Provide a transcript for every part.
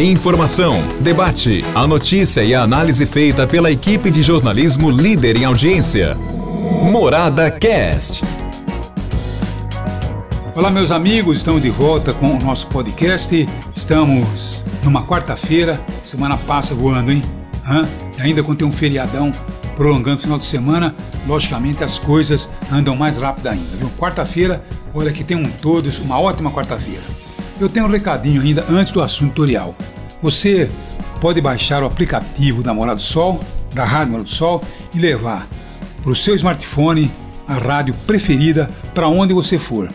Informação, debate, a notícia e a análise feita pela equipe de jornalismo líder em audiência. Morada Cast. Olá, meus amigos, estamos de volta com o nosso podcast. Estamos numa quarta-feira, semana passa voando, hein? Hã? E ainda quando tem um feriadão prolongando o final de semana, logicamente as coisas andam mais rápido ainda, viu? Quarta-feira, olha que tem um todos, uma ótima quarta-feira. Eu tenho um recadinho ainda antes do assunto tutorial. Você pode baixar o aplicativo da Morada do Sol, da Rádio Morada do Sol, e levar para o seu smartphone a rádio preferida para onde você for.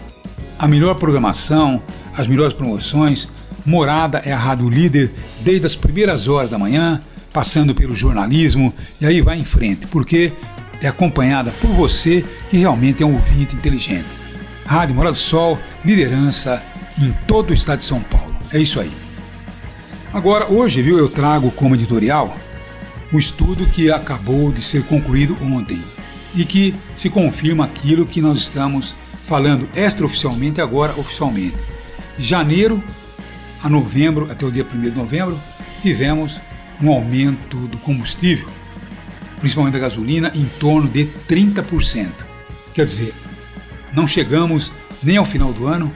A melhor programação, as melhores promoções. Morada é a rádio líder desde as primeiras horas da manhã, passando pelo jornalismo e aí vai em frente, porque é acompanhada por você que realmente é um ouvinte inteligente. Rádio Morada do Sol, liderança em todo o estado de São Paulo. É isso aí. Agora, hoje, viu, eu trago como editorial o estudo que acabou de ser concluído ontem e que se confirma aquilo que nós estamos falando extraoficialmente agora oficialmente. De janeiro a novembro, até o dia 1 de novembro, tivemos um aumento do combustível, principalmente da gasolina, em torno de 30%. Quer dizer, não chegamos nem ao final do ano,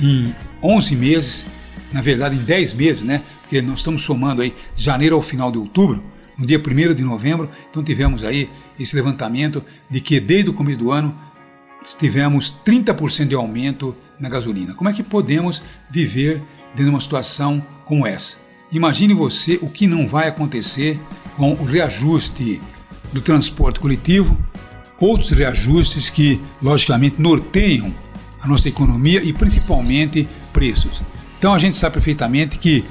em 11 meses, na verdade em 10 meses, né? porque nós estamos somando aí janeiro ao final de outubro, no dia 1 de novembro, então tivemos aí esse levantamento de que desde o começo do ano tivemos 30% de aumento na gasolina. Como é que podemos viver dentro de uma situação como essa? Imagine você o que não vai acontecer com o reajuste do transporte coletivo, outros reajustes que, logicamente, norteiam a nossa economia e principalmente preços. Então a gente sabe perfeitamente que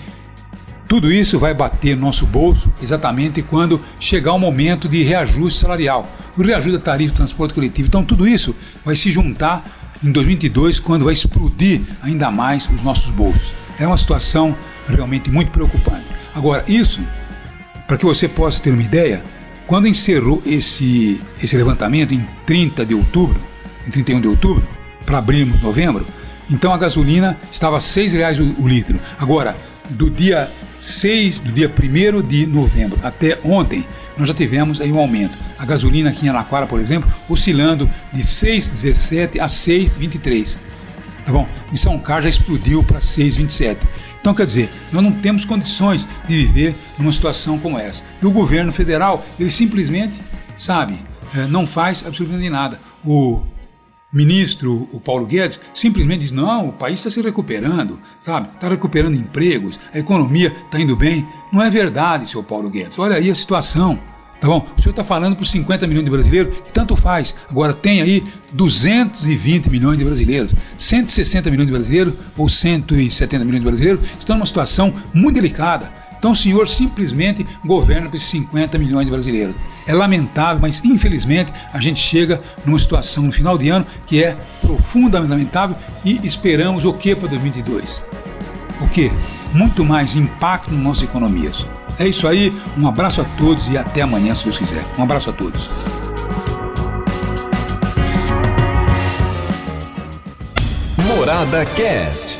tudo isso vai bater no nosso bolso exatamente quando chegar o momento de reajuste salarial, o reajuste da tarifa de transporte coletivo. Então, tudo isso vai se juntar em 2022, quando vai explodir ainda mais os nossos bolsos. É uma situação realmente muito preocupante. Agora, isso, para que você possa ter uma ideia, quando encerrou esse, esse levantamento em 30 de outubro, em 31 de outubro, para abrirmos novembro, então a gasolina estava R$ 6,00 o, o litro. Agora, do dia 6, do dia 1 de novembro até ontem, nós já tivemos aí um aumento. A gasolina aqui em Anaquara, por exemplo, oscilando de 6,17 a 6,23. Tá bom? Em São Carlos já explodiu para 6,27. Então, quer dizer, nós não temos condições de viver numa situação como essa. E o governo federal, ele simplesmente, sabe, eh, não faz absolutamente nada. O ministro, o Paulo Guedes, simplesmente diz: não, o país está se recuperando, sabe? Está recuperando empregos, a economia está indo bem. Não é verdade, seu Paulo Guedes. Olha aí a situação. Tá bom? O senhor está falando para os 50 milhões de brasileiros, que tanto faz. Agora tem aí 220 milhões de brasileiros, 160 milhões de brasileiros ou 170 milhões de brasileiros estão numa situação muito delicada. Então o senhor simplesmente governa para esses 50 milhões de brasileiros. É lamentável, mas infelizmente a gente chega numa situação no final de ano que é profundamente lamentável e esperamos o que para 2022? O que? Muito mais impacto nas nossas economias. É isso aí, um abraço a todos e até amanhã, se Deus quiser. Um abraço a todos. Morada Cast.